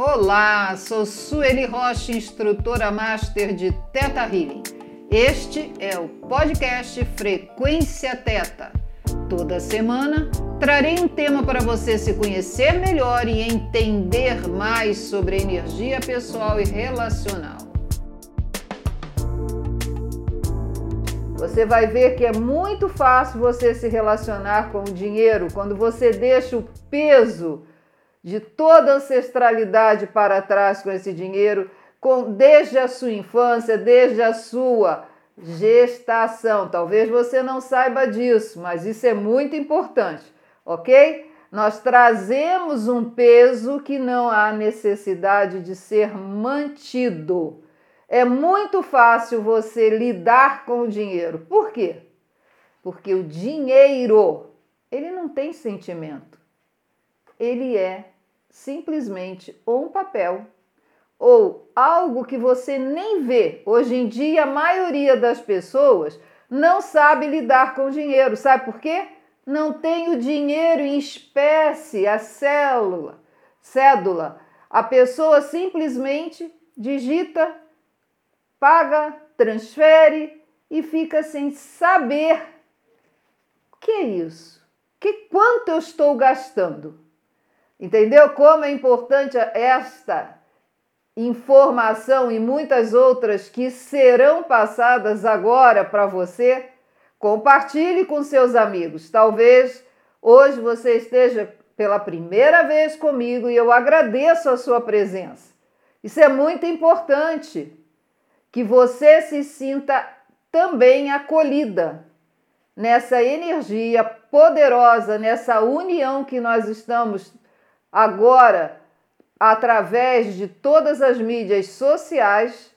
Olá, sou Sueli Rocha, instrutora master de Teta Healing. Este é o podcast Frequência Teta. Toda semana trarei um tema para você se conhecer melhor e entender mais sobre energia pessoal e relacional. Você vai ver que é muito fácil você se relacionar com o dinheiro quando você deixa o peso de toda ancestralidade para trás com esse dinheiro, com, desde a sua infância, desde a sua gestação. Talvez você não saiba disso, mas isso é muito importante, ok? Nós trazemos um peso que não há necessidade de ser mantido. É muito fácil você lidar com o dinheiro. Por quê? Porque o dinheiro, ele não tem sentimento ele é simplesmente ou um papel ou algo que você nem vê. Hoje em dia, a maioria das pessoas não sabe lidar com dinheiro. Sabe por quê? Não tem o dinheiro em espécie, a célula, cédula. A pessoa simplesmente digita, paga, transfere e fica sem saber o que é isso. Que quanto eu estou gastando? Entendeu como é importante esta informação e muitas outras que serão passadas agora para você? Compartilhe com seus amigos. Talvez hoje você esteja pela primeira vez comigo e eu agradeço a sua presença. Isso é muito importante que você se sinta também acolhida nessa energia poderosa, nessa união que nós estamos agora através de todas as mídias sociais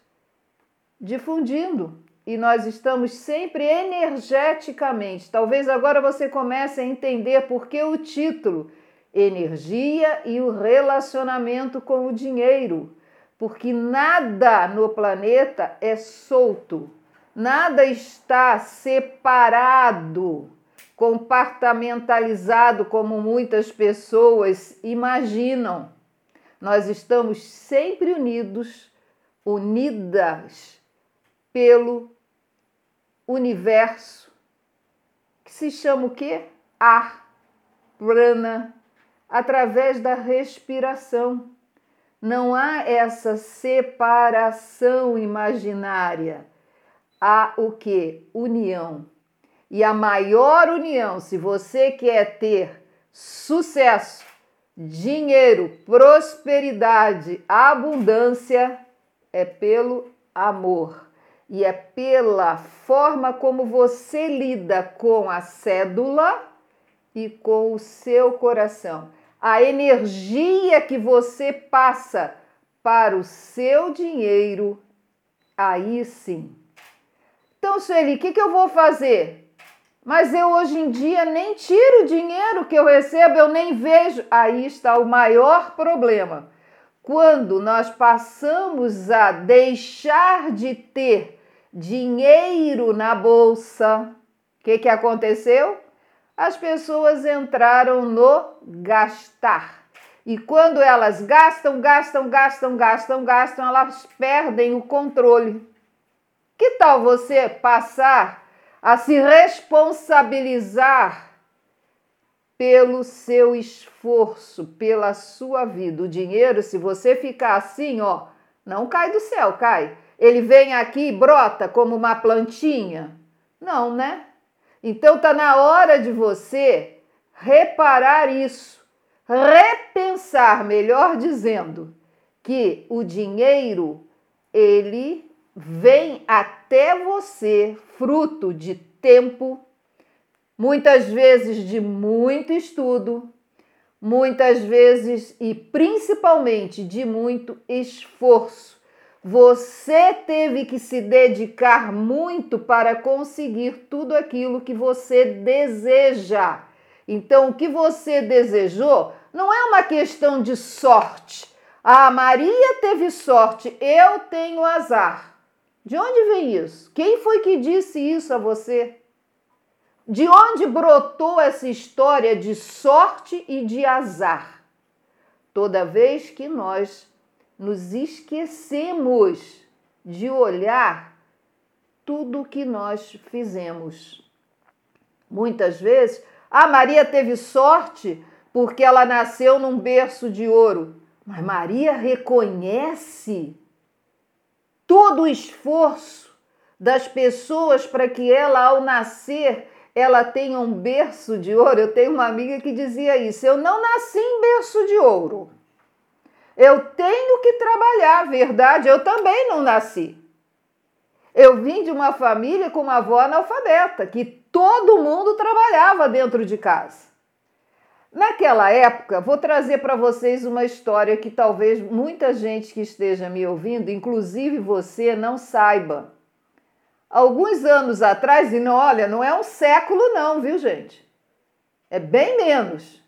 difundindo. E nós estamos sempre energeticamente. Talvez agora você comece a entender por que o título Energia e o relacionamento com o dinheiro, porque nada no planeta é solto, nada está separado compartamentalizado como muitas pessoas imaginam. Nós estamos sempre unidos, unidas pelo universo, que se chama o quê? Ar, prana, através da respiração. Não há essa separação imaginária. Há o que? União. E a maior união, se você quer ter sucesso, dinheiro, prosperidade, abundância, é pelo amor. E é pela forma como você lida com a cédula e com o seu coração. A energia que você passa para o seu dinheiro, aí sim. Então, Sueli, o que, que eu vou fazer? Mas eu hoje em dia nem tiro o dinheiro que eu recebo, eu nem vejo. Aí está o maior problema. Quando nós passamos a deixar de ter dinheiro na bolsa, o que, que aconteceu? As pessoas entraram no gastar. E quando elas gastam, gastam, gastam, gastam, gastam, elas perdem o controle. Que tal você passar a se responsabilizar pelo seu esforço, pela sua vida. O dinheiro, se você ficar assim, ó, não cai do céu, cai. Ele vem aqui e brota como uma plantinha? Não, né? Então tá na hora de você reparar isso, repensar, melhor dizendo, que o dinheiro ele vem até você fruto de tempo, muitas vezes de muito estudo, muitas vezes e principalmente de muito esforço. Você teve que se dedicar muito para conseguir tudo aquilo que você deseja. Então, o que você desejou não é uma questão de sorte. A ah, Maria teve sorte, eu tenho azar. De onde vem isso? Quem foi que disse isso a você? De onde brotou essa história de sorte e de azar? Toda vez que nós nos esquecemos de olhar tudo o que nós fizemos. Muitas vezes, a Maria teve sorte porque ela nasceu num berço de ouro. Mas Maria reconhece todo o esforço das pessoas para que ela, ao nascer, ela tenha um berço de ouro. Eu tenho uma amiga que dizia isso. Eu não nasci em berço de ouro. Eu tenho que trabalhar, verdade, eu também não nasci. Eu vim de uma família com uma avó analfabeta, que todo mundo trabalhava dentro de casa. Naquela época, vou trazer para vocês uma história que talvez muita gente que esteja me ouvindo, inclusive você, não saiba. Alguns anos atrás, e não, olha, não é um século, não, viu, gente? É bem menos.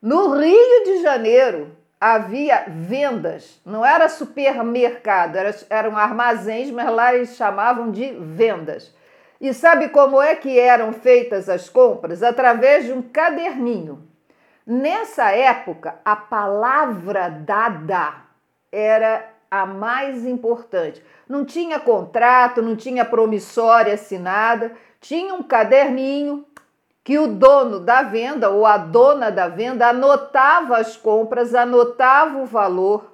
No Rio de Janeiro havia vendas, não era supermercado, eram armazéns, mas lá eles chamavam de vendas. E sabe como é que eram feitas as compras? Através de um caderninho. Nessa época, a palavra dada era a mais importante. Não tinha contrato, não tinha promissória assinada, tinha um caderninho que o dono da venda ou a dona da venda anotava as compras, anotava o valor.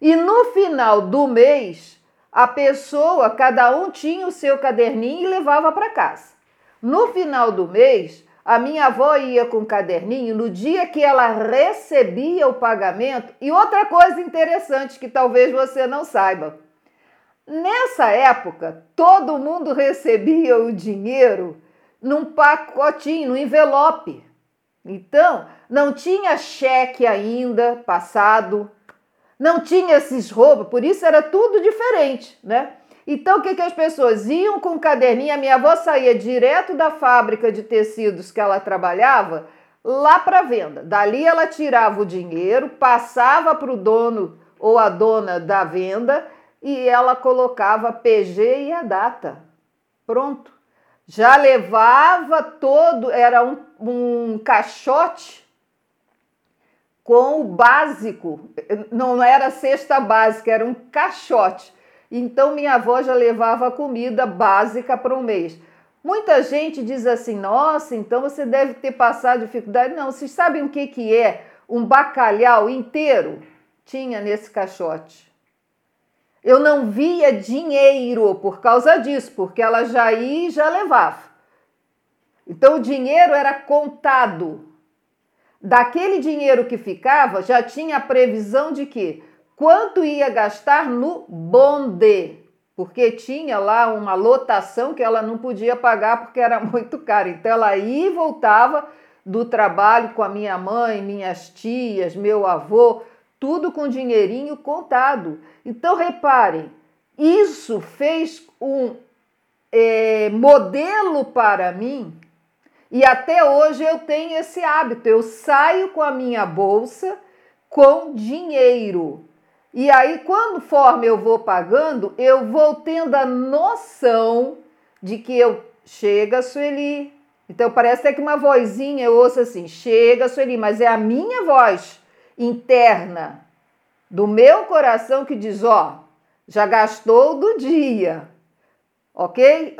E no final do mês, a pessoa, cada um tinha o seu caderninho e levava para casa. No final do mês, a minha avó ia com o caderninho no dia que ela recebia o pagamento. E outra coisa interessante que talvez você não saiba. Nessa época, todo mundo recebia o dinheiro num pacotinho, num envelope. Então, não tinha cheque ainda passado, não tinha esses roubos, por isso era tudo diferente, né? Então, o que, que as pessoas iam com caderninho? A minha avó saía direto da fábrica de tecidos que ela trabalhava lá para venda. Dali ela tirava o dinheiro, passava para o dono ou a dona da venda e ela colocava PG e a data. Pronto. Já levava todo, era um, um caixote com o básico, não era cesta básica, era um caixote então minha avó já levava comida básica para um mês. Muita gente diz assim: nossa, então você deve ter passado dificuldade. Não, vocês sabem o que, que é um bacalhau inteiro? Tinha nesse caixote. Eu não via dinheiro por causa disso, porque ela já ia e já levava. Então o dinheiro era contado. Daquele dinheiro que ficava, já tinha a previsão de que quanto ia gastar no bonde, porque tinha lá uma lotação que ela não podia pagar porque era muito caro. Então ela ia e voltava do trabalho com a minha mãe, minhas tias, meu avô, tudo com dinheirinho contado. Então reparem, isso fez um é, modelo para mim e até hoje eu tenho esse hábito. Eu saio com a minha bolsa com dinheiro. E aí, conforme eu vou pagando, eu vou tendo a noção de que eu chega, Sueli. Então parece até que uma vozinha eu ouço assim: chega, Sueli, mas é a minha voz interna do meu coração que diz: ó, já gastou do dia, ok?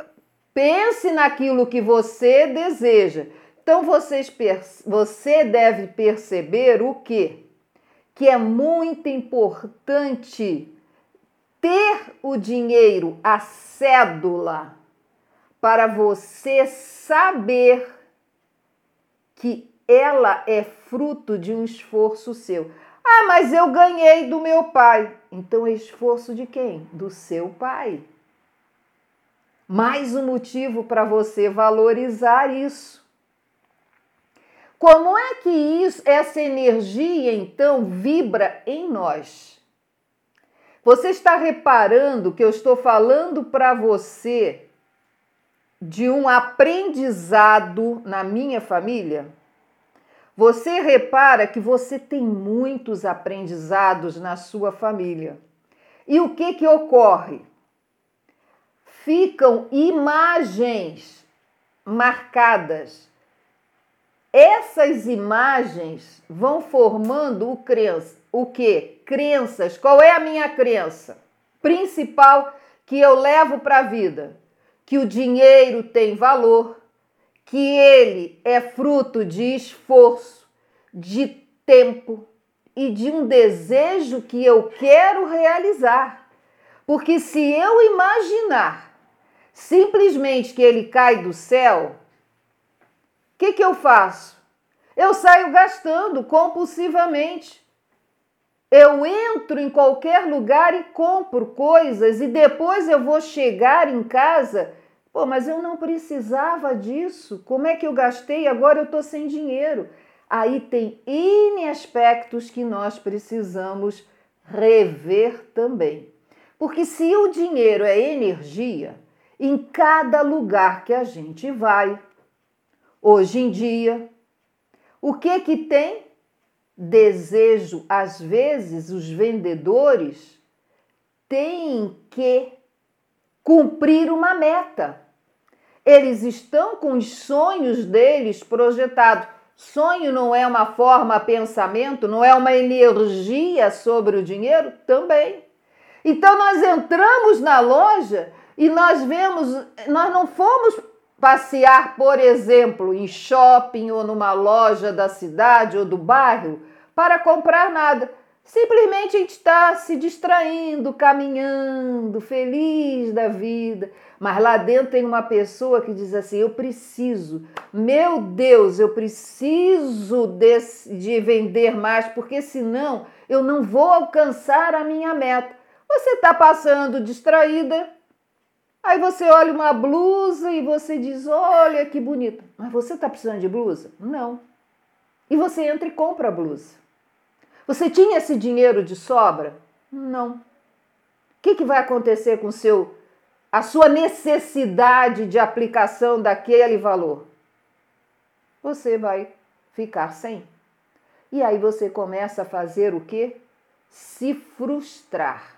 Pense naquilo que você deseja. Então vocês, você deve perceber o que? Que é muito importante ter o dinheiro, a cédula, para você saber que ela é fruto de um esforço seu. Ah, mas eu ganhei do meu pai. Então é esforço de quem? Do seu pai. Mais um motivo para você valorizar isso. Como é que isso, essa energia então vibra em nós? Você está reparando que eu estou falando para você de um aprendizado na minha família? Você repara que você tem muitos aprendizados na sua família. E o que que ocorre? Ficam imagens marcadas essas imagens vão formando o crença. o que? Crenças. Qual é a minha crença principal que eu levo para a vida? Que o dinheiro tem valor, que ele é fruto de esforço, de tempo e de um desejo que eu quero realizar. Porque se eu imaginar simplesmente que ele cai do céu, o que, que eu faço? Eu saio gastando compulsivamente. Eu entro em qualquer lugar e compro coisas e depois eu vou chegar em casa. Pô, mas eu não precisava disso. Como é que eu gastei? Agora eu estou sem dinheiro. Aí tem N aspectos que nós precisamos rever também. Porque se o dinheiro é energia, em cada lugar que a gente vai, hoje em dia, o que que tem? Desejo. Às vezes, os vendedores têm que cumprir uma meta. Eles estão com os sonhos deles projetados. Sonho não é uma forma pensamento, não é uma energia sobre o dinheiro? Também. Então nós entramos na loja e nós vemos, nós não fomos passear, por exemplo, em shopping ou numa loja da cidade ou do bairro para comprar nada. Simplesmente a gente está se distraindo, caminhando, feliz da vida. Mas lá dentro tem uma pessoa que diz assim: Eu preciso, meu Deus, eu preciso desse, de vender mais, porque senão eu não vou alcançar a minha meta. Você está passando distraída, Aí você olha uma blusa e você diz: Olha que bonita. Mas você está precisando de blusa? Não. E você entra e compra a blusa. Você tinha esse dinheiro de sobra? Não. O que, que vai acontecer com seu, a sua necessidade de aplicação daquele valor? Você vai ficar sem. E aí você começa a fazer o quê? Se frustrar.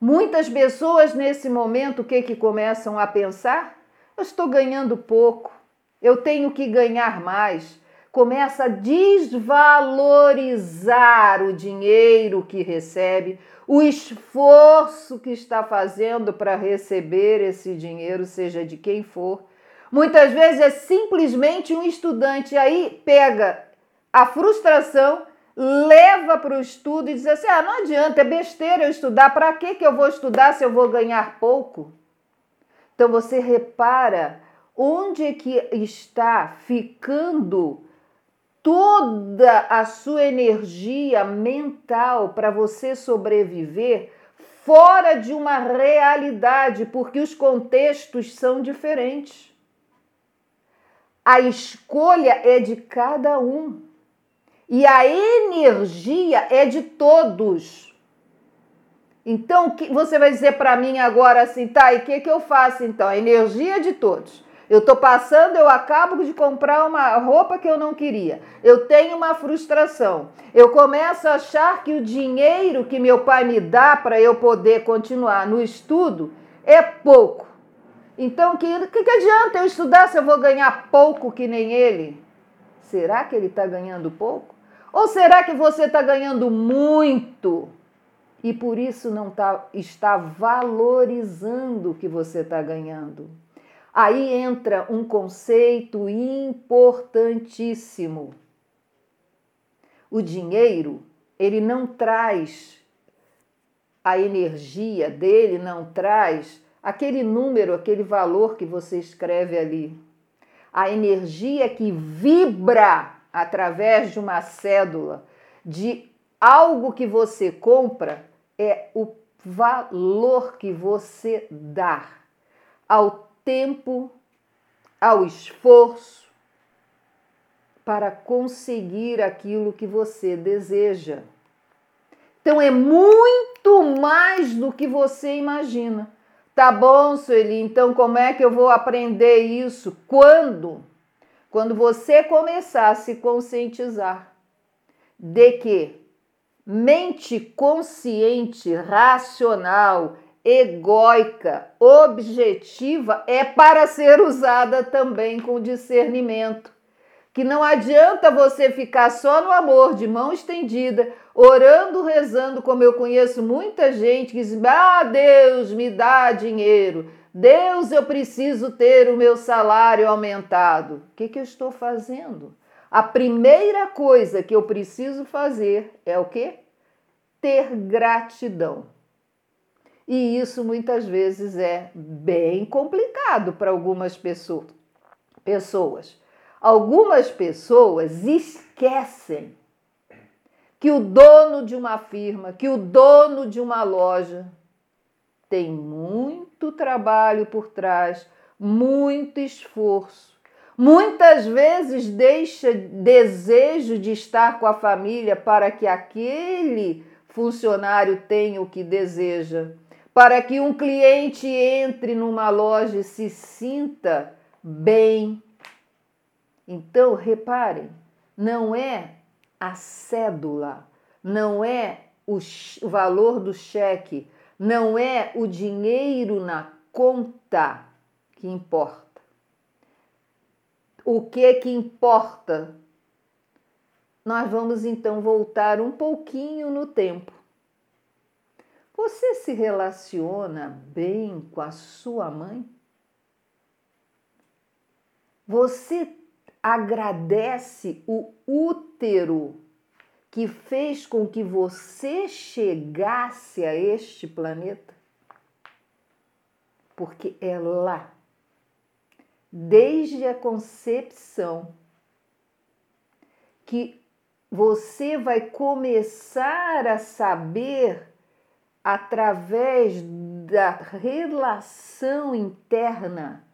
Muitas pessoas nesse momento o que que começam a pensar? Eu estou ganhando pouco, eu tenho que ganhar mais. Começa a desvalorizar o dinheiro que recebe, o esforço que está fazendo para receber esse dinheiro, seja de quem for. Muitas vezes é simplesmente um estudante aí pega a frustração leva para o estudo e diz assim: ah, não adianta, é besteira eu estudar, para que, que eu vou estudar se eu vou ganhar pouco? Então você repara onde é que está ficando toda a sua energia mental para você sobreviver fora de uma realidade, porque os contextos são diferentes. A escolha é de cada um. E a energia é de todos. Então, você vai dizer para mim agora assim, tá, e o que, que eu faço então? A energia é de todos. Eu estou passando, eu acabo de comprar uma roupa que eu não queria. Eu tenho uma frustração. Eu começo a achar que o dinheiro que meu pai me dá para eu poder continuar no estudo é pouco. Então, o que, que, que adianta eu estudar se eu vou ganhar pouco que nem ele? Será que ele está ganhando pouco? Ou será que você está ganhando muito e por isso não tá, está valorizando o que você está ganhando? Aí entra um conceito importantíssimo. O dinheiro, ele não traz a energia dele, não traz aquele número, aquele valor que você escreve ali. A energia que vibra através de uma cédula de algo que você compra é o valor que você dá ao tempo, ao esforço para conseguir aquilo que você deseja. Então é muito mais do que você imagina. Tá bom, Sueli, então como é que eu vou aprender isso? Quando? Quando você começar a se conscientizar de que mente consciente, racional, egóica, objetiva é para ser usada também com discernimento. que não adianta você ficar só no amor, de mão estendida, orando, rezando, como eu conheço muita gente que diz: Ah, Deus, me dá dinheiro. Deus, eu preciso ter o meu salário aumentado. O que, que eu estou fazendo? A primeira coisa que eu preciso fazer é o quê? Ter gratidão. E isso muitas vezes é bem complicado para algumas pessoas. Algumas pessoas esquecem que o dono de uma firma, que o dono de uma loja tem muito trabalho por trás, muito esforço. Muitas vezes deixa desejo de estar com a família para que aquele funcionário tenha o que deseja, para que um cliente entre numa loja e se sinta bem. Então, reparem, não é a cédula, não é o, valor do cheque, não é o dinheiro na conta que importa. O que que importa? Nós vamos então voltar um pouquinho no tempo. Você se relaciona bem com a sua mãe? Você agradece o útero que fez com que você chegasse a este planeta? Porque é lá, desde a concepção, que você vai começar a saber através da relação interna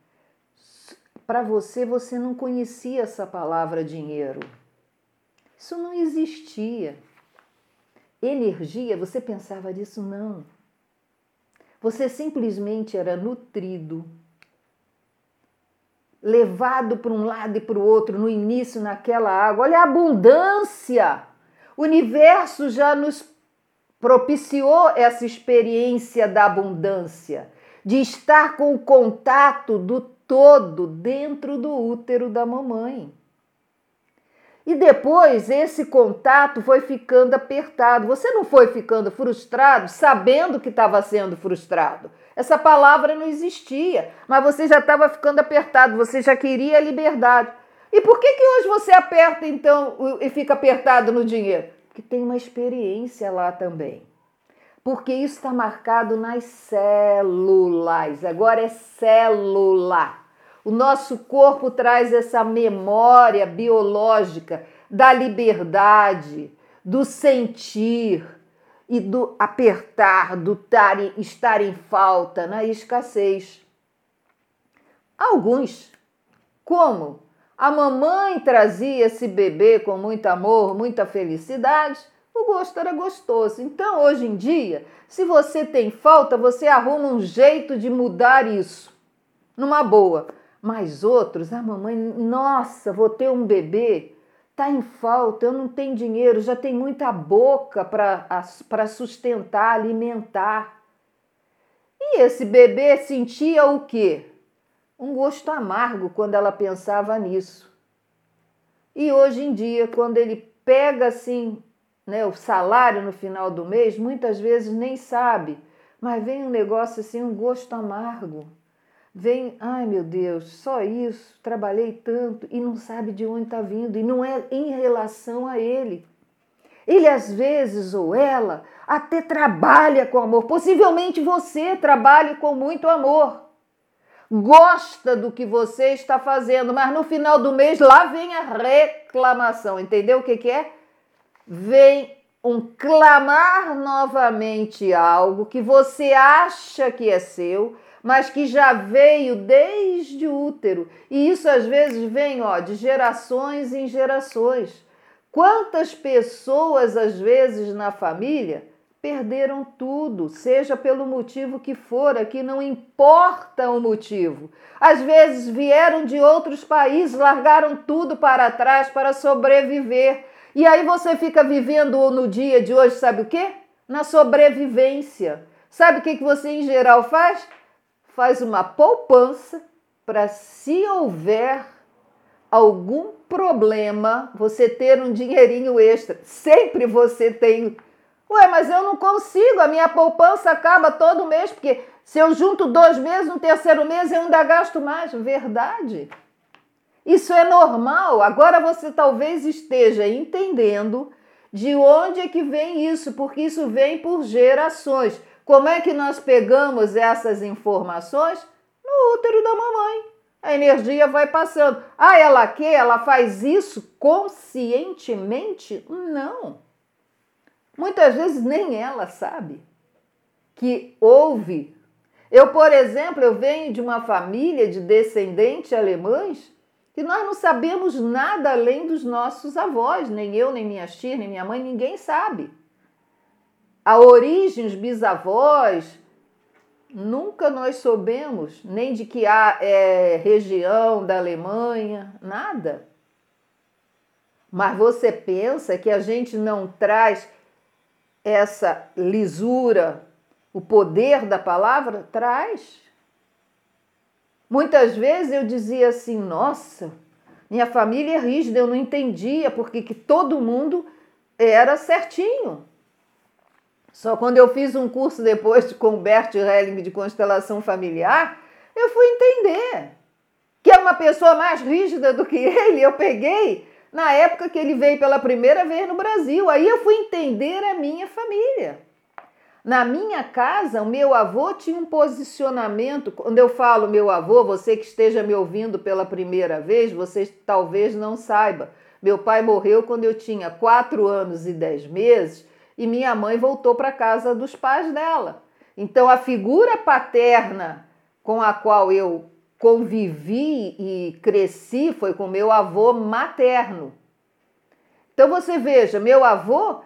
para você, você não conhecia essa palavra dinheiro. Isso não existia. Energia, você pensava disso? Não. Você simplesmente era nutrido, levado para um lado e para o outro, no início, naquela água. Olha a abundância! O universo já nos propiciou essa experiência da abundância, de estar com o contato do todo dentro do útero da mamãe. E depois esse contato foi ficando apertado. Você não foi ficando frustrado sabendo que estava sendo frustrado. Essa palavra não existia, mas você já estava ficando apertado, você já queria a liberdade. E por que, que hoje você aperta então e fica apertado no dinheiro? Porque tem uma experiência lá também porque isso está marcado nas células. Agora é célula. O nosso corpo traz essa memória biológica da liberdade, do sentir e do apertar, do tar, estar em falta, na escassez. Alguns, como a mamãe trazia esse bebê com muito amor, muita felicidade, o gosto era gostoso. Então, hoje em dia, se você tem falta, você arruma um jeito de mudar isso, numa boa. Mas outros, a ah, mamãe, nossa, vou ter um bebê, tá em falta, eu não tenho dinheiro, já tem muita boca para sustentar, alimentar. E esse bebê sentia o quê? Um gosto amargo quando ela pensava nisso. E hoje em dia, quando ele pega assim né, o salário no final do mês, muitas vezes nem sabe, mas vem um negócio assim, um gosto amargo. Vem, ai meu Deus, só isso, trabalhei tanto e não sabe de onde está vindo, e não é em relação a ele. Ele às vezes, ou ela, até trabalha com amor. Possivelmente você trabalhe com muito amor. Gosta do que você está fazendo, mas no final do mês lá vem a reclamação. Entendeu o que, que é? vem um clamar novamente algo que você acha que é seu, mas que já veio desde o útero. E isso às vezes vem, ó, de gerações em gerações. Quantas pessoas às vezes na família perderam tudo, seja pelo motivo que for, aqui não importa o motivo. Às vezes vieram de outros países, largaram tudo para trás para sobreviver e aí você fica vivendo no dia de hoje, sabe o quê? Na sobrevivência. Sabe o que, que você em geral faz? Faz uma poupança para se houver algum problema você ter um dinheirinho extra. Sempre você tem. Ué, mas eu não consigo, a minha poupança acaba todo mês, porque se eu junto dois meses, no terceiro mês eu ainda gasto mais. Verdade. Isso é normal. Agora você talvez esteja entendendo de onde é que vem isso, porque isso vem por gerações. Como é que nós pegamos essas informações? No útero da mamãe. A energia vai passando. Ah, ela quer? Ela faz isso conscientemente? Não. Muitas vezes nem ela sabe que houve. Eu, por exemplo, eu venho de uma família de descendentes alemães que nós não sabemos nada além dos nossos avós, nem eu, nem minha tia, nem minha mãe, ninguém sabe. A origem, os bisavós, nunca nós soubemos, nem de que há é, região da Alemanha, nada. Mas você pensa que a gente não traz essa lisura, o poder da palavra? Traz. Muitas vezes eu dizia assim: nossa, minha família é rígida, eu não entendia porque que todo mundo era certinho. Só quando eu fiz um curso depois com Bert Helling de constelação familiar, eu fui entender que é uma pessoa mais rígida do que ele. Eu peguei na época que ele veio pela primeira vez no Brasil. Aí eu fui entender a minha família. Na minha casa, o meu avô tinha um posicionamento. Quando eu falo meu avô, você que esteja me ouvindo pela primeira vez, você talvez não saiba. Meu pai morreu quando eu tinha 4 anos e 10 meses e minha mãe voltou para casa dos pais dela. Então a figura paterna com a qual eu convivi e cresci foi com meu avô materno. Então você veja, meu avô,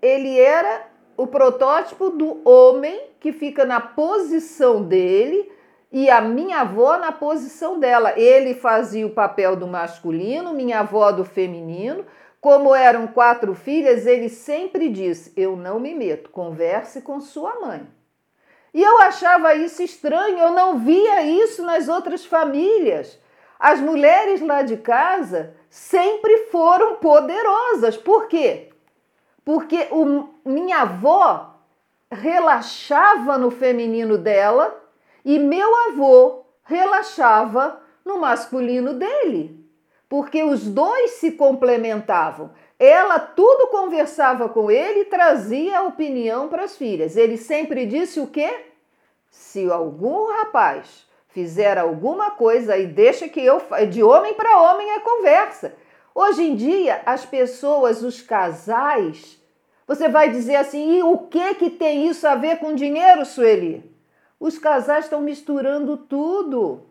ele era o protótipo do homem que fica na posição dele e a minha avó na posição dela. Ele fazia o papel do masculino, minha avó do feminino. Como eram quatro filhas, ele sempre disse: Eu não me meto, converse com sua mãe. E eu achava isso estranho, eu não via isso nas outras famílias. As mulheres lá de casa sempre foram poderosas. Por quê? Porque o, minha avó relaxava no feminino dela e meu avô relaxava no masculino dele porque os dois se complementavam. Ela tudo conversava com ele e trazia opinião para as filhas. Ele sempre disse o quê? Se algum rapaz fizer alguma coisa e deixa que eu de homem para homem é conversa. Hoje em dia as pessoas, os casais, você vai dizer assim, e o que que tem isso a ver com dinheiro, Sueli? Os casais estão misturando tudo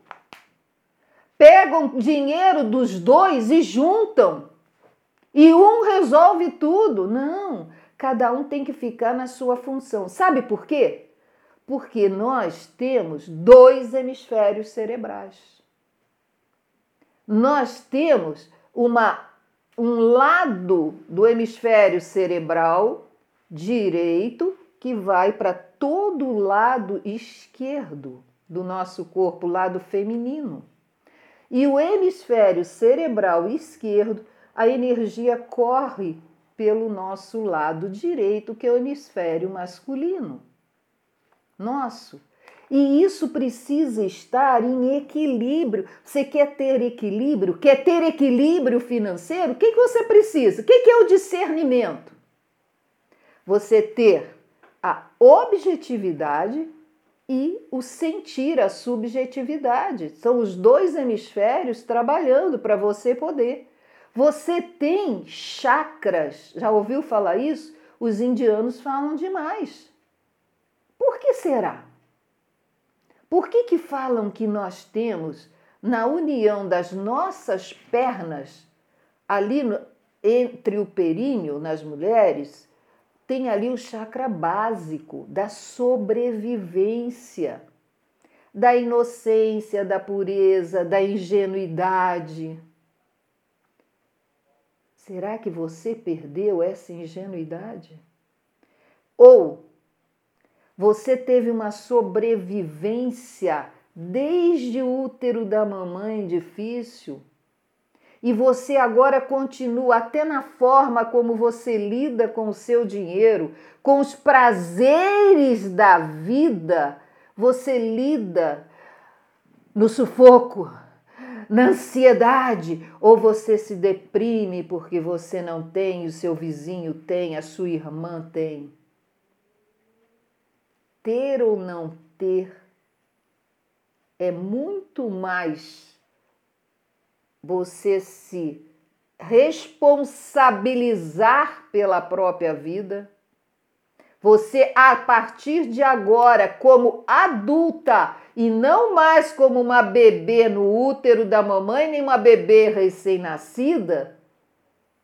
pegam dinheiro dos dois e juntam. E um resolve tudo. Não, cada um tem que ficar na sua função. Sabe por quê? Porque nós temos dois hemisférios cerebrais. Nós temos uma, um lado do hemisfério cerebral direito que vai para todo o lado esquerdo do nosso corpo, lado feminino. E o hemisfério cerebral esquerdo, a energia corre pelo nosso lado direito, que é o hemisfério masculino. Nosso. E isso precisa estar em equilíbrio. Você quer ter equilíbrio? Quer ter equilíbrio financeiro? O que, que você precisa? O que, que é o discernimento? Você ter a objetividade e o sentir, a subjetividade. São os dois hemisférios trabalhando para você poder. Você tem chakras, já ouviu falar isso? Os indianos falam demais. Por que será? Por que, que falam que nós temos na união das nossas pernas, ali no, entre o períneo nas mulheres, tem ali o chakra básico da sobrevivência, da inocência, da pureza, da ingenuidade. Será que você perdeu essa ingenuidade? Ou você teve uma sobrevivência desde o útero da mamãe difícil e você agora continua até na forma como você lida com o seu dinheiro, com os prazeres da vida, você lida no sufoco, na ansiedade, ou você se deprime porque você não tem, o seu vizinho tem, a sua irmã tem. Ter ou não ter é muito mais você se responsabilizar pela própria vida, você a partir de agora, como adulta e não mais como uma bebê no útero da mamãe, nem uma bebê recém-nascida,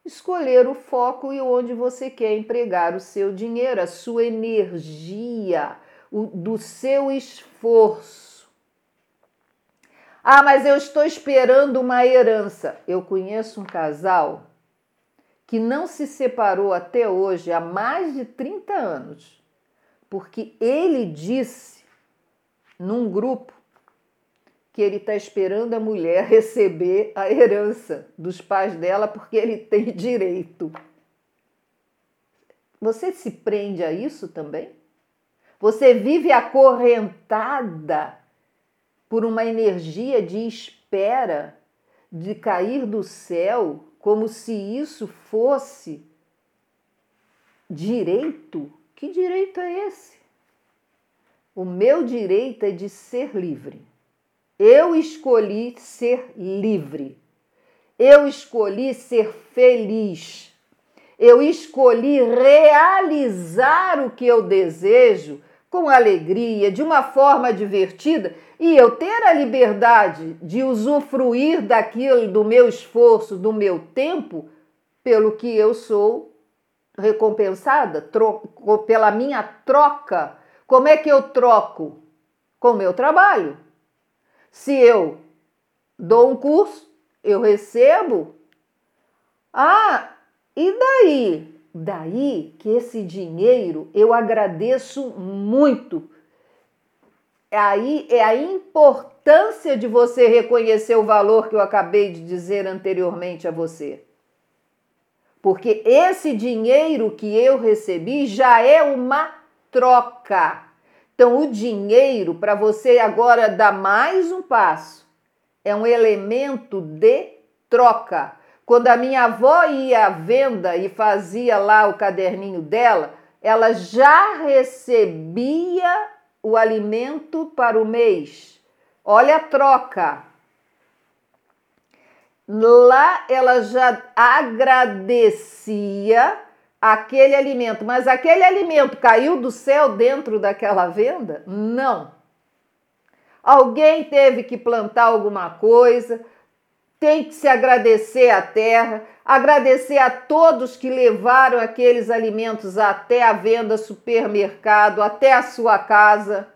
escolher o foco e onde você quer empregar o seu dinheiro, a sua energia, o, do seu esforço. Ah, mas eu estou esperando uma herança. Eu conheço um casal que não se separou até hoje há mais de 30 anos, porque ele disse num grupo que ele está esperando a mulher receber a herança dos pais dela porque ele tem direito. Você se prende a isso também? Você vive acorrentada por uma energia de espera de cair do céu, como se isso fosse direito. Que direito é esse? O meu direito é de ser livre. Eu escolhi ser livre. Eu escolhi ser feliz. Eu escolhi realizar o que eu desejo com alegria, de uma forma divertida, e eu ter a liberdade de usufruir daquilo, do meu esforço, do meu tempo, pelo que eu sou recompensada, pela minha troca. Como é que eu troco? Com o meu trabalho. Se eu dou um curso, eu recebo. Ah, e daí? Daí que esse dinheiro eu agradeço muito. Aí é a importância de você reconhecer o valor que eu acabei de dizer anteriormente a você. Porque esse dinheiro que eu recebi já é uma troca. Então, o dinheiro, para você agora dar mais um passo, é um elemento de troca. Quando a minha avó ia à venda e fazia lá o caderninho dela, ela já recebia o alimento para o mês. Olha a troca. Lá ela já agradecia aquele alimento, mas aquele alimento caiu do céu dentro daquela venda? Não. Alguém teve que plantar alguma coisa, tem que se agradecer à terra, agradecer a todos que levaram aqueles alimentos até a venda supermercado, até a sua casa.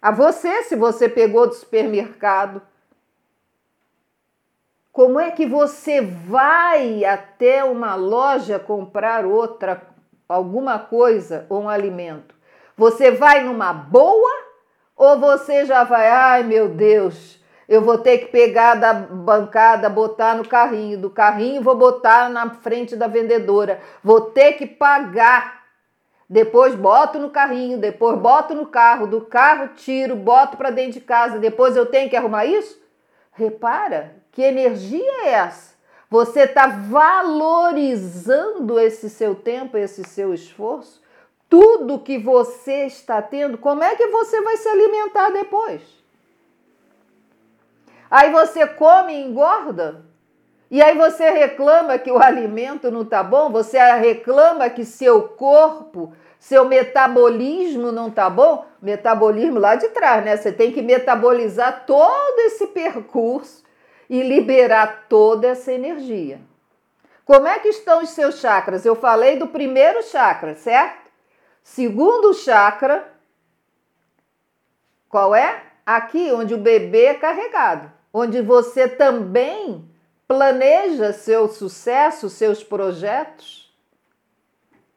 A você, se você pegou do supermercado. Como é que você vai até uma loja comprar outra, alguma coisa ou um alimento? Você vai numa boa ou você já vai, ai meu Deus, eu vou ter que pegar da bancada, botar no carrinho, do carrinho vou botar na frente da vendedora, vou ter que pagar. Depois boto no carrinho, depois boto no carro, do carro tiro, boto para dentro de casa, depois eu tenho que arrumar isso? Repara que energia é essa? Você está valorizando esse seu tempo, esse seu esforço, tudo que você está tendo, como é que você vai se alimentar depois? Aí você come e engorda. E aí você reclama que o alimento não tá bom, você reclama que seu corpo, seu metabolismo não tá bom. Metabolismo lá de trás, né? Você tem que metabolizar todo esse percurso e liberar toda essa energia. Como é que estão os seus chakras? Eu falei do primeiro chakra, certo? Segundo chakra, qual é? Aqui onde o bebê é carregado onde você também planeja seu sucesso, seus projetos?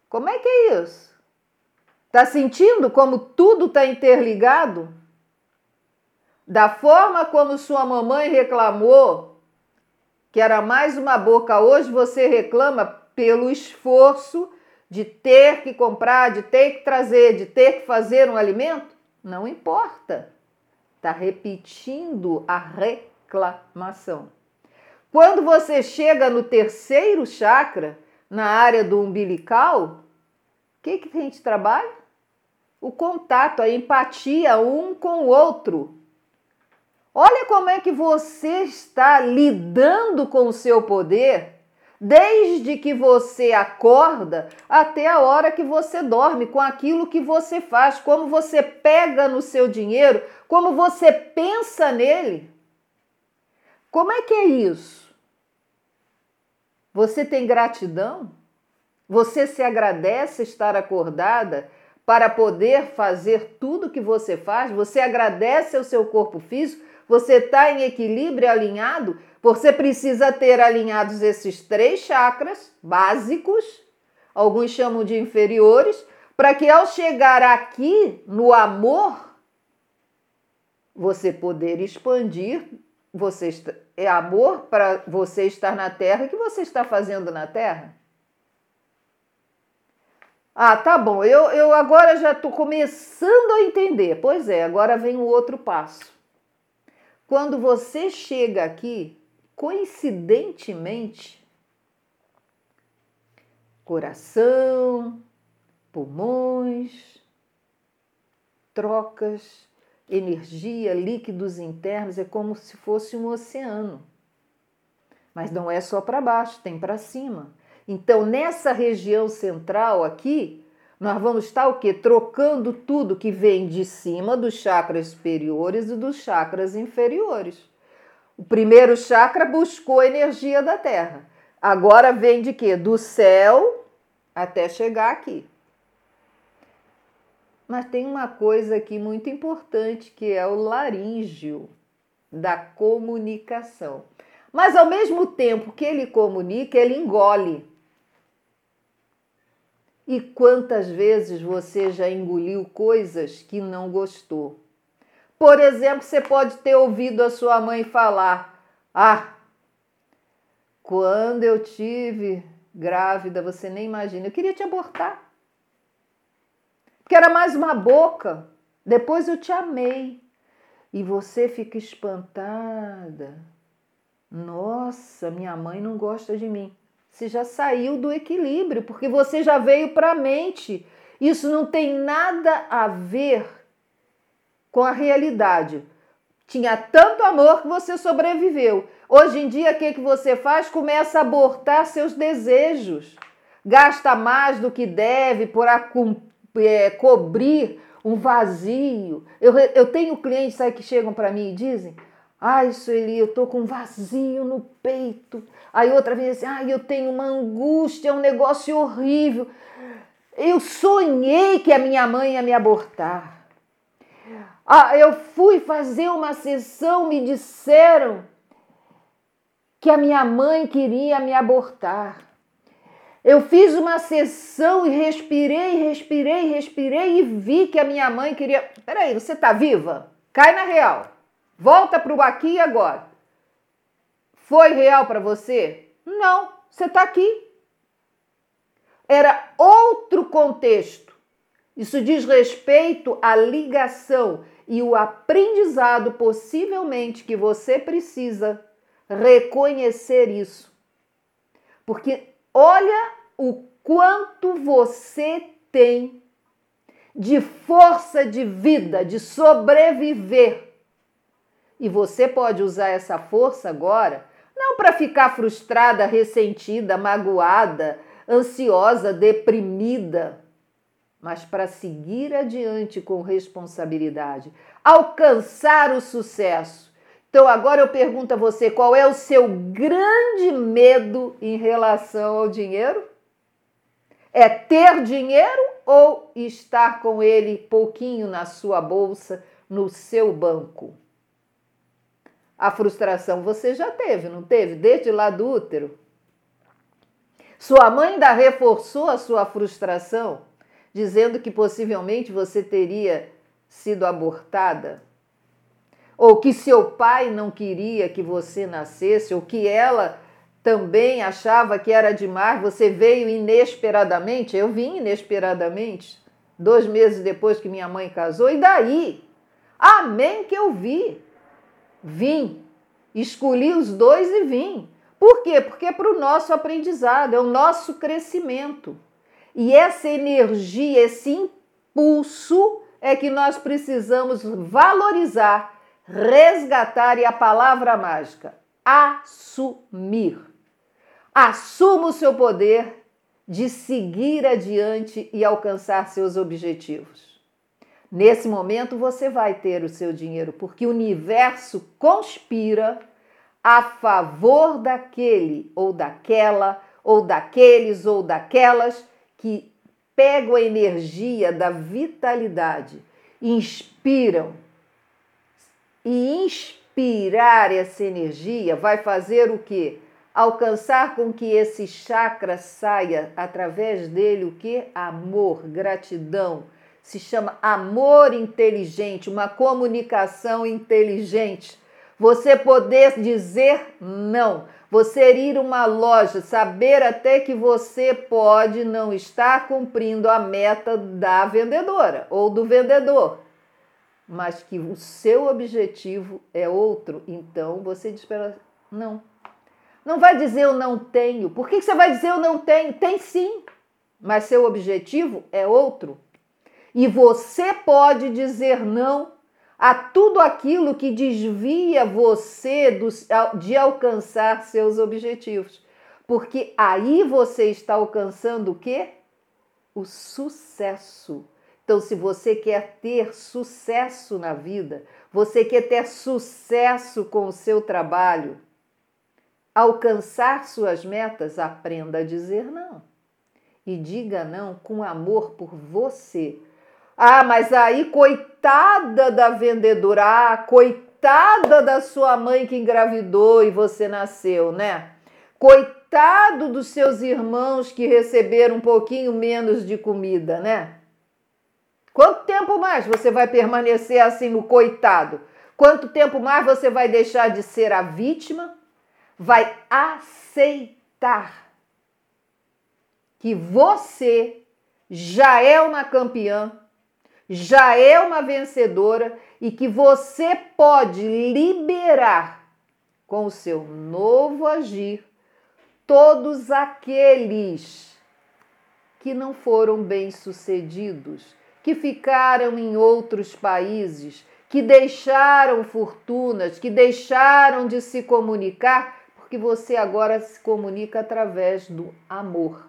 Como é que é isso? Está sentindo como tudo está interligado? Da forma como sua mamãe reclamou que era mais uma boca, hoje você reclama pelo esforço de ter que comprar, de ter que trazer, de ter que fazer um alimento? Não importa. Está repetindo a reclamação. Quando você chega no terceiro chakra, na área do umbilical, o que, que a gente trabalha? O contato, a empatia um com o outro. Olha como é que você está lidando com o seu poder desde que você acorda até a hora que você dorme, com aquilo que você faz, como você pega no seu dinheiro, como você pensa nele. Como é que é isso? Você tem gratidão? Você se agradece estar acordada para poder fazer tudo que você faz? Você agradece ao seu corpo físico? Você está em equilíbrio alinhado? Você precisa ter alinhados esses três chakras básicos, alguns chamam de inferiores, para que ao chegar aqui no amor, você poder expandir você está, é amor para você estar na terra. O que você está fazendo na terra? Ah, tá bom. Eu, eu agora já estou começando a entender. Pois é, agora vem o outro passo. Quando você chega aqui, coincidentemente, coração, pulmões, trocas energia, líquidos internos, é como se fosse um oceano. Mas não é só para baixo, tem para cima. Então, nessa região central aqui, nós vamos estar o quê? Trocando tudo que vem de cima dos chakras superiores e dos chakras inferiores. O primeiro chakra buscou a energia da Terra. Agora vem de quê? Do céu até chegar aqui. Mas tem uma coisa aqui muito importante que é o laríngeo da comunicação. Mas ao mesmo tempo que ele comunica, ele engole. E quantas vezes você já engoliu coisas que não gostou? Por exemplo, você pode ter ouvido a sua mãe falar: Ah, quando eu tive grávida, você nem imagina, eu queria te abortar porque era mais uma boca. Depois eu te amei. E você fica espantada. Nossa, minha mãe não gosta de mim. Você já saiu do equilíbrio, porque você já veio para a mente. Isso não tem nada a ver com a realidade. Tinha tanto amor que você sobreviveu. Hoje em dia, o que, que você faz? Começa a abortar seus desejos. Gasta mais do que deve por é, cobrir um vazio. Eu, eu tenho clientes sabe, que chegam para mim e dizem: Ai, Sueli, eu tô com um vazio no peito. Aí outra vez assim: Ai, eu tenho uma angústia, é um negócio horrível. Eu sonhei que a minha mãe ia me abortar. Ah, eu fui fazer uma sessão, me disseram que a minha mãe queria me abortar. Eu fiz uma sessão e respirei, respirei, respirei e vi que a minha mãe queria. Peraí, você tá viva? Cai na real. Volta para o aqui e agora. Foi real para você? Não, você está aqui. Era outro contexto. Isso diz respeito à ligação e o aprendizado, possivelmente, que você precisa reconhecer isso. Porque Olha o quanto você tem de força de vida, de sobreviver. E você pode usar essa força agora não para ficar frustrada, ressentida, magoada, ansiosa, deprimida, mas para seguir adiante com responsabilidade, alcançar o sucesso então agora eu pergunto a você, qual é o seu grande medo em relação ao dinheiro? É ter dinheiro ou estar com ele pouquinho na sua bolsa, no seu banco? A frustração você já teve, não teve? Desde lá do útero. Sua mãe ainda reforçou a sua frustração, dizendo que possivelmente você teria sido abortada ou que seu pai não queria que você nascesse, ou que ela também achava que era demais, você veio inesperadamente, eu vim inesperadamente, dois meses depois que minha mãe casou, e daí? Amém que eu vi. Vim, escolhi os dois e vim. Por quê? Porque é para o nosso aprendizado, é o nosso crescimento. E essa energia, esse impulso é que nós precisamos valorizar, resgatar e a palavra mágica, assumir. Assuma o seu poder de seguir adiante e alcançar seus objetivos. Nesse momento você vai ter o seu dinheiro, porque o universo conspira a favor daquele ou daquela, ou daqueles ou daquelas que pegam a energia da vitalidade, inspiram. E inspirar essa energia vai fazer o quê? alcançar com que esse chakra saia através dele o que? Amor, gratidão. Se chama amor inteligente, uma comunicação inteligente. Você poder dizer não, você ir uma loja, saber até que você pode não estar cumprindo a meta da vendedora ou do vendedor, mas que o seu objetivo é outro, então você diz para não, não vai dizer eu não tenho. Por que você vai dizer eu não tenho? Tem sim, mas seu objetivo é outro. E você pode dizer não a tudo aquilo que desvia você do, de alcançar seus objetivos. Porque aí você está alcançando o quê? O sucesso. Então, se você quer ter sucesso na vida, você quer ter sucesso com o seu trabalho, alcançar suas metas, aprenda a dizer não. E diga não com amor por você. Ah, mas aí, coitada da vendedora, ah, coitada da sua mãe que engravidou e você nasceu, né? Coitado dos seus irmãos que receberam um pouquinho menos de comida, né? Quanto tempo mais você vai permanecer assim no coitado? Quanto tempo mais você vai deixar de ser a vítima vai aceitar que você já é uma campeã, já é uma vencedora e que você pode liberar com o seu novo agir todos aqueles que não foram bem-sucedidos, que ficaram em outros países, que deixaram fortunas, que deixaram de se comunicar que você agora se comunica através do amor.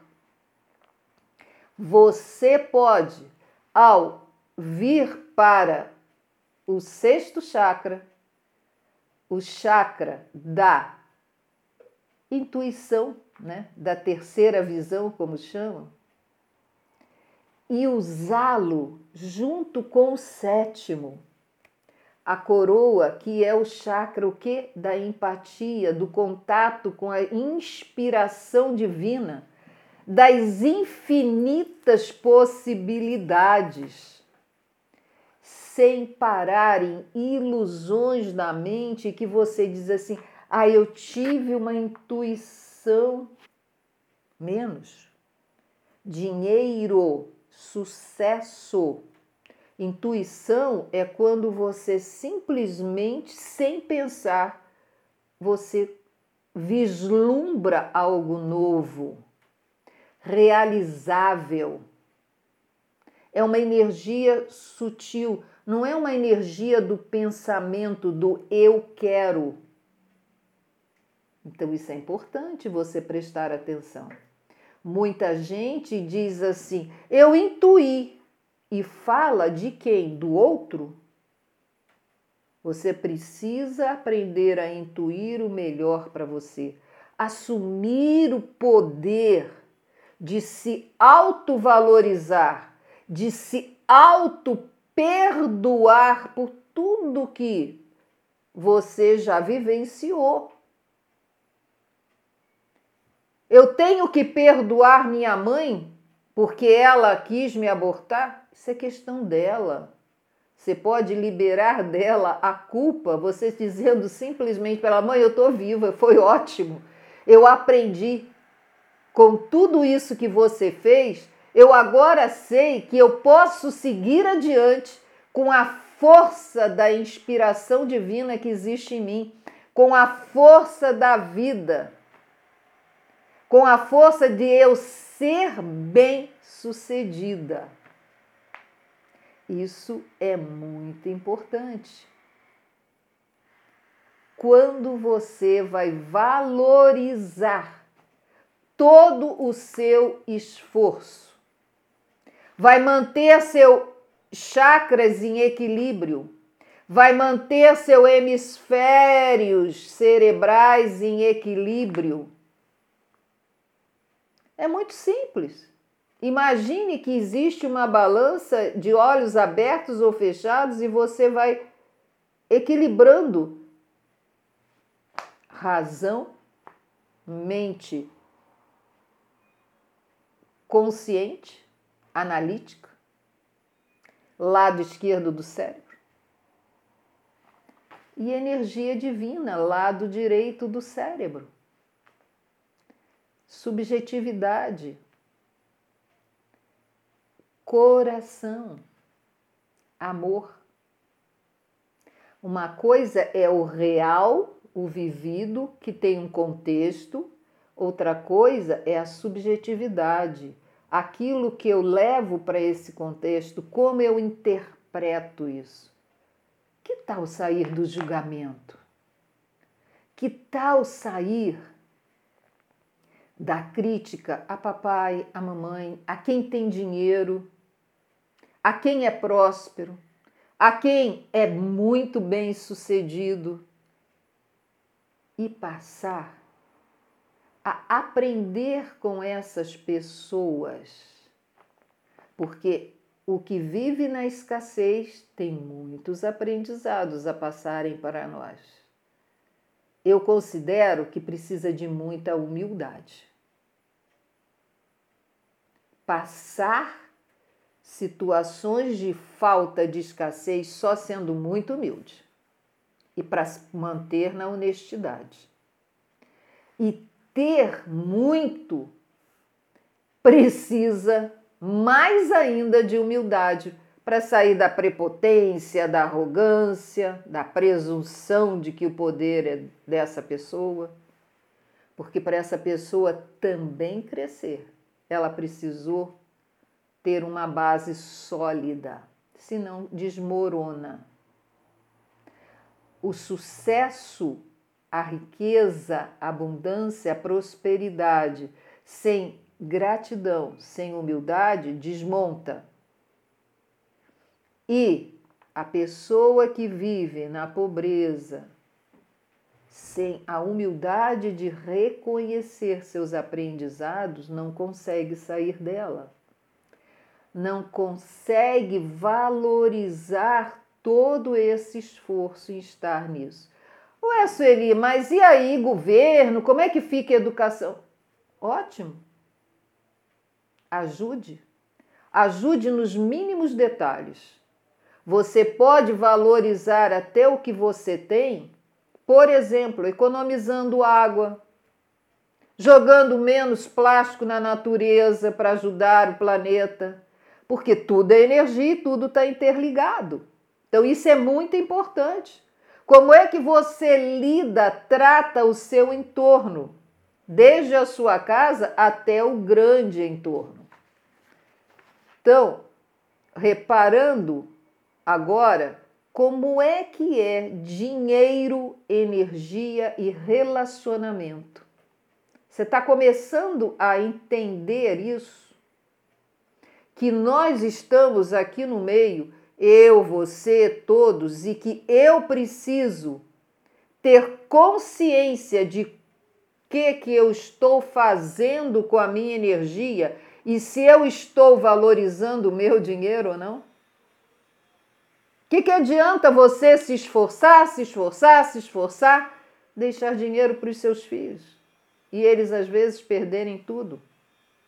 Você pode, ao vir para o sexto chakra, o chakra da intuição, né, da terceira visão, como chamam, e usá-lo junto com o sétimo. A coroa, que é o chakra o quê? da empatia, do contato com a inspiração divina, das infinitas possibilidades, sem parar em ilusões da mente que você diz assim: "Ah, eu tive uma intuição menos. Dinheiro, sucesso, Intuição é quando você simplesmente, sem pensar, você vislumbra algo novo, realizável. É uma energia sutil, não é uma energia do pensamento, do eu quero. Então, isso é importante você prestar atenção. Muita gente diz assim: eu intuí e fala de quem? Do outro? Você precisa aprender a intuir o melhor para você, assumir o poder de se autovalorizar, de se auto-perdoar por tudo que você já vivenciou. Eu tenho que perdoar minha mãe porque ela quis me abortar? Isso é questão dela. Você pode liberar dela a culpa, você dizendo simplesmente para ela: mãe, eu estou viva, foi ótimo. Eu aprendi com tudo isso que você fez, eu agora sei que eu posso seguir adiante com a força da inspiração divina que existe em mim, com a força da vida, com a força de eu ser bem-sucedida. Isso é muito importante. Quando você vai valorizar todo o seu esforço, vai manter seu chakras em equilíbrio, vai manter seus hemisférios cerebrais em equilíbrio. É muito simples. Imagine que existe uma balança de olhos abertos ou fechados e você vai equilibrando razão, mente consciente, analítica, lado esquerdo do cérebro, e energia divina, lado direito do cérebro. Subjetividade, coração, amor. Uma coisa é o real, o vivido, que tem um contexto, outra coisa é a subjetividade, aquilo que eu levo para esse contexto, como eu interpreto isso. Que tal sair do julgamento? Que tal sair da crítica a papai, a mamãe, a quem tem dinheiro, a quem é próspero, a quem é muito bem sucedido e passar a aprender com essas pessoas, porque o que vive na escassez tem muitos aprendizados a passarem para nós. Eu considero que precisa de muita humildade. Passar situações de falta de escassez só sendo muito humilde e para manter na honestidade. E ter muito precisa mais ainda de humildade para sair da prepotência, da arrogância, da presunção de que o poder é dessa pessoa. Porque para essa pessoa também crescer, ela precisou ter uma base sólida, senão desmorona. O sucesso, a riqueza, a abundância, a prosperidade, sem gratidão, sem humildade, desmonta. E a pessoa que vive na pobreza, sem a humildade de reconhecer seus aprendizados, não consegue sair dela não consegue valorizar todo esse esforço em estar nisso. Ué, Sueli, mas e aí, governo? Como é que fica a educação? Ótimo. Ajude. Ajude nos mínimos detalhes. Você pode valorizar até o que você tem, por exemplo, economizando água, jogando menos plástico na natureza para ajudar o planeta, porque tudo é energia e tudo está interligado. Então, isso é muito importante. Como é que você lida, trata o seu entorno, desde a sua casa até o grande entorno? Então, reparando agora como é que é dinheiro, energia e relacionamento. Você está começando a entender isso? que nós estamos aqui no meio, eu, você, todos, e que eu preciso ter consciência de que que eu estou fazendo com a minha energia e se eu estou valorizando o meu dinheiro ou não? O que, que adianta você se esforçar, se esforçar, se esforçar, deixar dinheiro para os seus filhos e eles às vezes perderem tudo?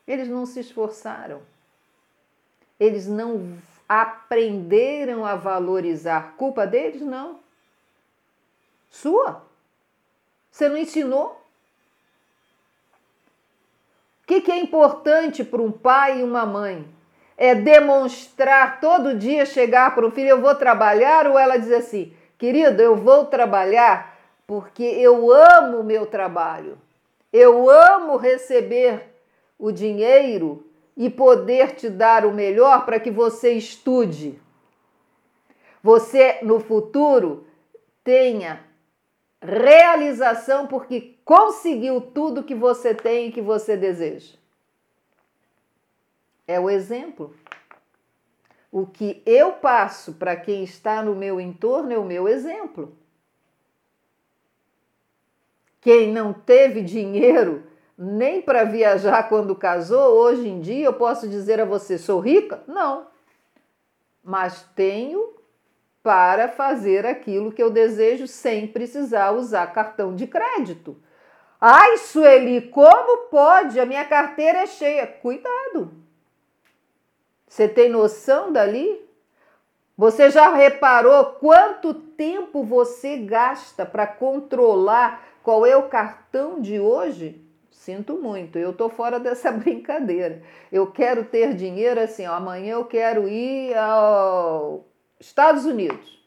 Eles não se esforçaram. Eles não aprenderam a valorizar. Culpa deles? Não. Sua. Você não ensinou. O que, que é importante para um pai e uma mãe? É demonstrar todo dia, chegar para o filho, eu vou trabalhar, ou ela diz assim, querido, eu vou trabalhar porque eu amo o meu trabalho. Eu amo receber o dinheiro e poder te dar o melhor para que você estude. Você no futuro tenha realização porque conseguiu tudo que você tem e que você deseja. É o exemplo. O que eu passo para quem está no meu entorno é o meu exemplo. Quem não teve dinheiro nem para viajar quando casou, hoje em dia eu posso dizer a você: sou rica? Não. Mas tenho para fazer aquilo que eu desejo sem precisar usar cartão de crédito. Ai, Sueli, como pode? A minha carteira é cheia. Cuidado. Você tem noção dali? Você já reparou quanto tempo você gasta para controlar qual é o cartão de hoje? Sinto muito, eu tô fora dessa brincadeira. Eu quero ter dinheiro assim, ó, amanhã eu quero ir aos Estados Unidos.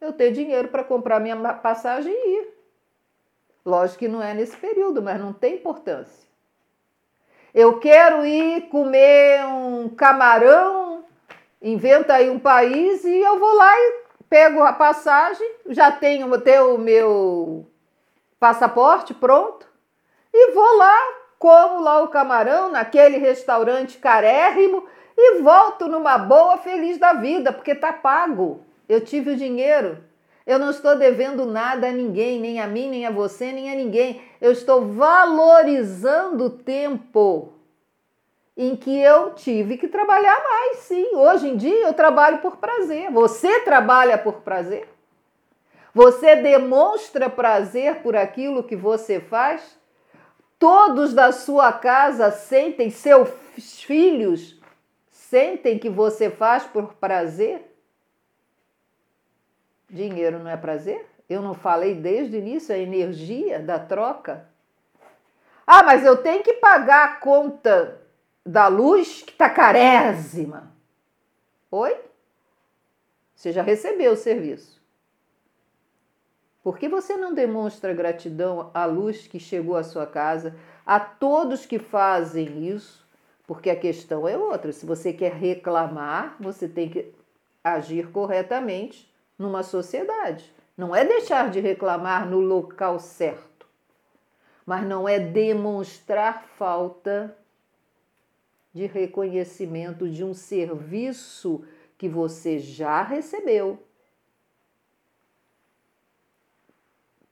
Eu ter dinheiro para comprar minha passagem e ir. Lógico que não é nesse período, mas não tem importância. Eu quero ir comer um camarão, inventa aí um país e eu vou lá e pego a passagem, já tenho até o meu passaporte pronto e vou lá, como lá o camarão naquele restaurante carérrimo e volto numa boa feliz da vida, porque tá pago. Eu tive o dinheiro. Eu não estou devendo nada a ninguém, nem a mim, nem a você, nem a ninguém. Eu estou valorizando o tempo em que eu tive que trabalhar mais, sim. Hoje em dia eu trabalho por prazer. Você trabalha por prazer? Você demonstra prazer por aquilo que você faz? Todos da sua casa sentem, seus filhos sentem que você faz por prazer? Dinheiro não é prazer? Eu não falei desde o início a energia da troca? Ah, mas eu tenho que pagar a conta da luz que está carésima. Oi? Você já recebeu o serviço. Por que você não demonstra gratidão à luz que chegou à sua casa, a todos que fazem isso? Porque a questão é outra. Se você quer reclamar, você tem que agir corretamente numa sociedade. Não é deixar de reclamar no local certo, mas não é demonstrar falta de reconhecimento de um serviço que você já recebeu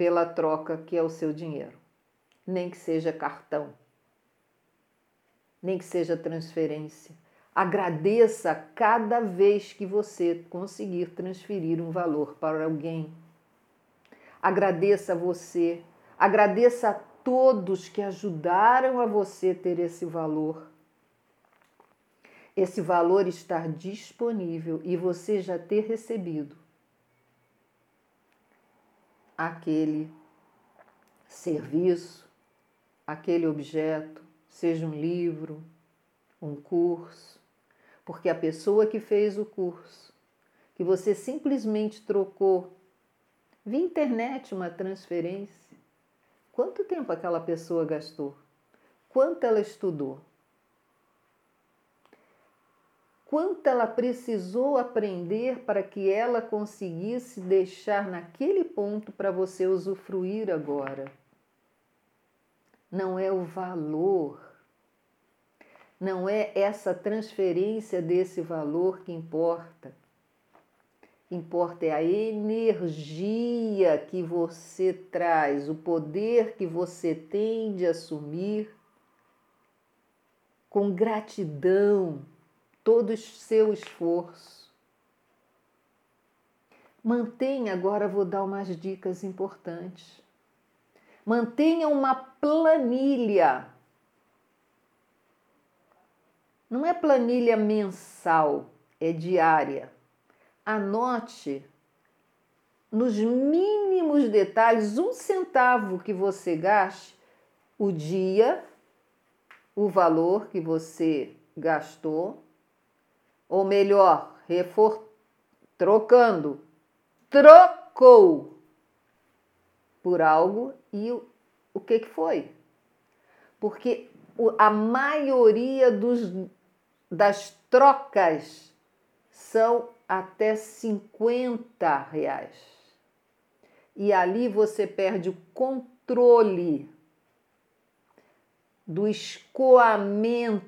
pela troca que é o seu dinheiro, nem que seja cartão, nem que seja transferência. Agradeça cada vez que você conseguir transferir um valor para alguém. Agradeça a você, agradeça a todos que ajudaram a você ter esse valor. Esse valor estar disponível e você já ter recebido aquele serviço, aquele objeto, seja um livro, um curso, porque a pessoa que fez o curso, que você simplesmente trocou via internet uma transferência, quanto tempo aquela pessoa gastou? Quanto ela estudou? Quanto ela precisou aprender para que ela conseguisse deixar naquele ponto para você usufruir agora. Não é o valor, não é essa transferência desse valor que importa. Importa é a energia que você traz, o poder que você tem de assumir com gratidão todo o seu esforço. Mantenha, agora vou dar umas dicas importantes. Mantenha uma planilha. Não é planilha mensal, é diária. Anote nos mínimos detalhes um centavo que você gaste o dia o valor que você gastou, ou melhor, refor trocando, trocou por algo e o, o que, que foi? Porque a maioria dos, das trocas são até 50 reais. E ali você perde o controle do escoamento.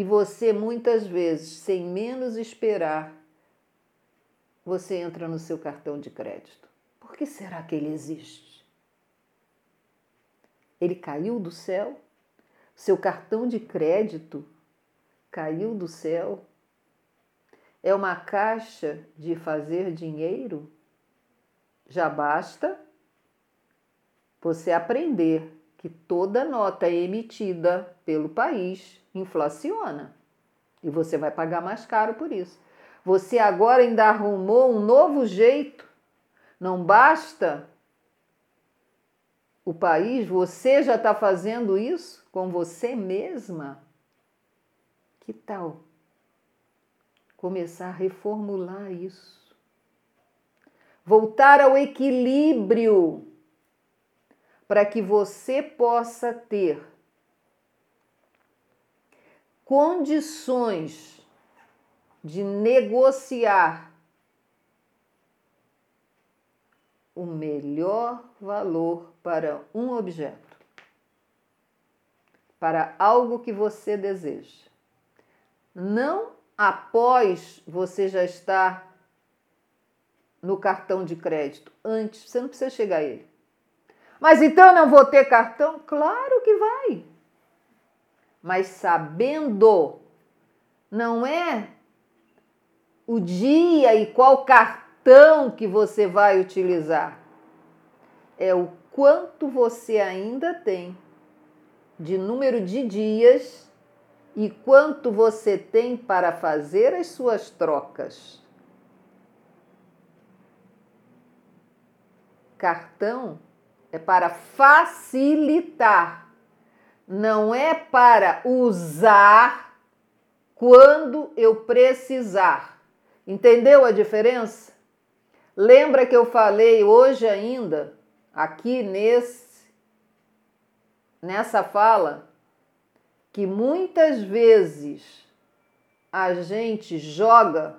E você muitas vezes, sem menos esperar, você entra no seu cartão de crédito. Por que será que ele existe? Ele caiu do céu? Seu cartão de crédito caiu do céu? É uma caixa de fazer dinheiro? Já basta você aprender que toda nota emitida pelo país inflaciona e você vai pagar mais caro por isso. Você agora ainda arrumou um novo jeito. Não basta o país, você já está fazendo isso com você mesma? Que tal começar a reformular isso? Voltar ao equilíbrio para que você possa ter condições de negociar o melhor valor para um objeto, para algo que você deseja. Não após você já estar no cartão de crédito, antes, você não precisa chegar a ele. Mas então eu não vou ter cartão? Claro que vai. Mas sabendo, não é o dia e qual cartão que você vai utilizar. É o quanto você ainda tem de número de dias e quanto você tem para fazer as suas trocas. Cartão é para facilitar, não é para usar quando eu precisar. Entendeu a diferença? Lembra que eu falei hoje ainda, aqui nesse nessa fala, que muitas vezes a gente joga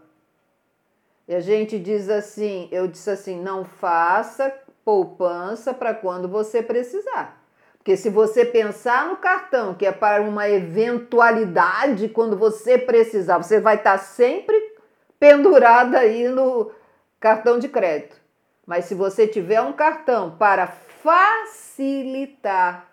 e a gente diz assim, eu disse assim, não faça poupança para quando você precisar. Porque se você pensar no cartão, que é para uma eventualidade quando você precisar, você vai estar sempre pendurada aí no cartão de crédito. Mas se você tiver um cartão para facilitar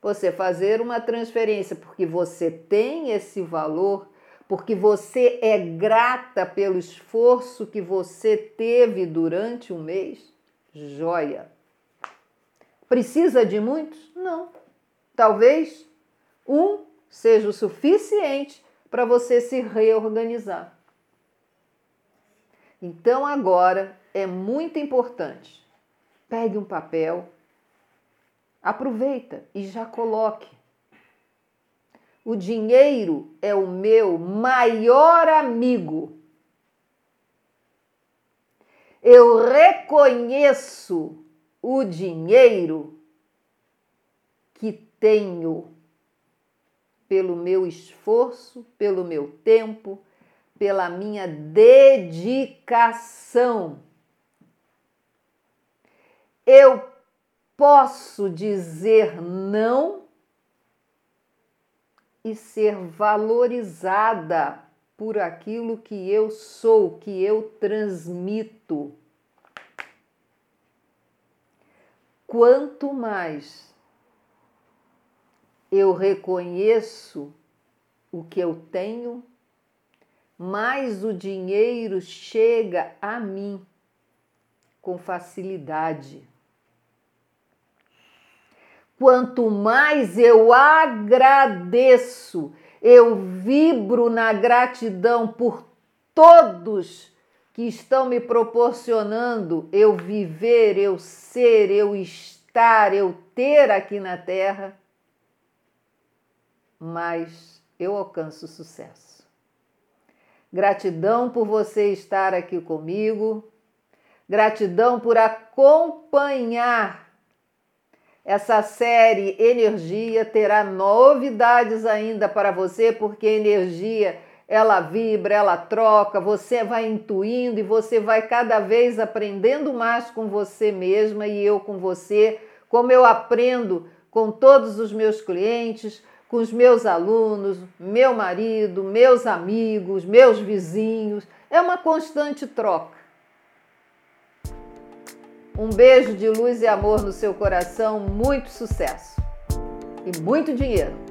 você fazer uma transferência, porque você tem esse valor, porque você é grata pelo esforço que você teve durante um mês, joia. Precisa de muitos? Não. Talvez um seja o suficiente para você se reorganizar. Então agora é muito importante. Pegue um papel, aproveita e já coloque. O dinheiro é o meu maior amigo eu reconheço o dinheiro que tenho pelo meu esforço, pelo meu tempo, pela minha dedicação. Eu posso dizer não e ser valorizada por aquilo que eu sou, que eu transmito. Quanto mais eu reconheço o que eu tenho, mais o dinheiro chega a mim com facilidade. Quanto mais eu agradeço, eu vibro na gratidão por todos que estão me proporcionando eu viver, eu ser, eu estar, eu ter aqui na Terra. mais eu alcanço sucesso. Gratidão por você estar aqui comigo. Gratidão por acompanhar essa série Energia. Terá novidades ainda para você, porque energia ela vibra, ela troca, você vai intuindo e você vai cada vez aprendendo mais com você mesma e eu com você, como eu aprendo com todos os meus clientes, com os meus alunos, meu marido, meus amigos, meus vizinhos. É uma constante troca. Um beijo de luz e amor no seu coração, muito sucesso e muito dinheiro.